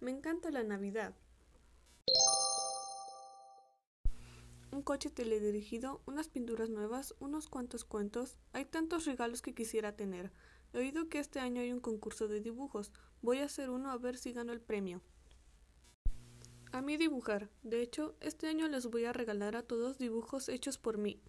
Me encanta la Navidad. Un coche teledirigido, unas pinturas nuevas, unos cuantos cuentos. Hay tantos regalos que quisiera tener. He oído que este año hay un concurso de dibujos. Voy a hacer uno a ver si gano el premio. A mí dibujar. De hecho, este año les voy a regalar a todos dibujos hechos por mí.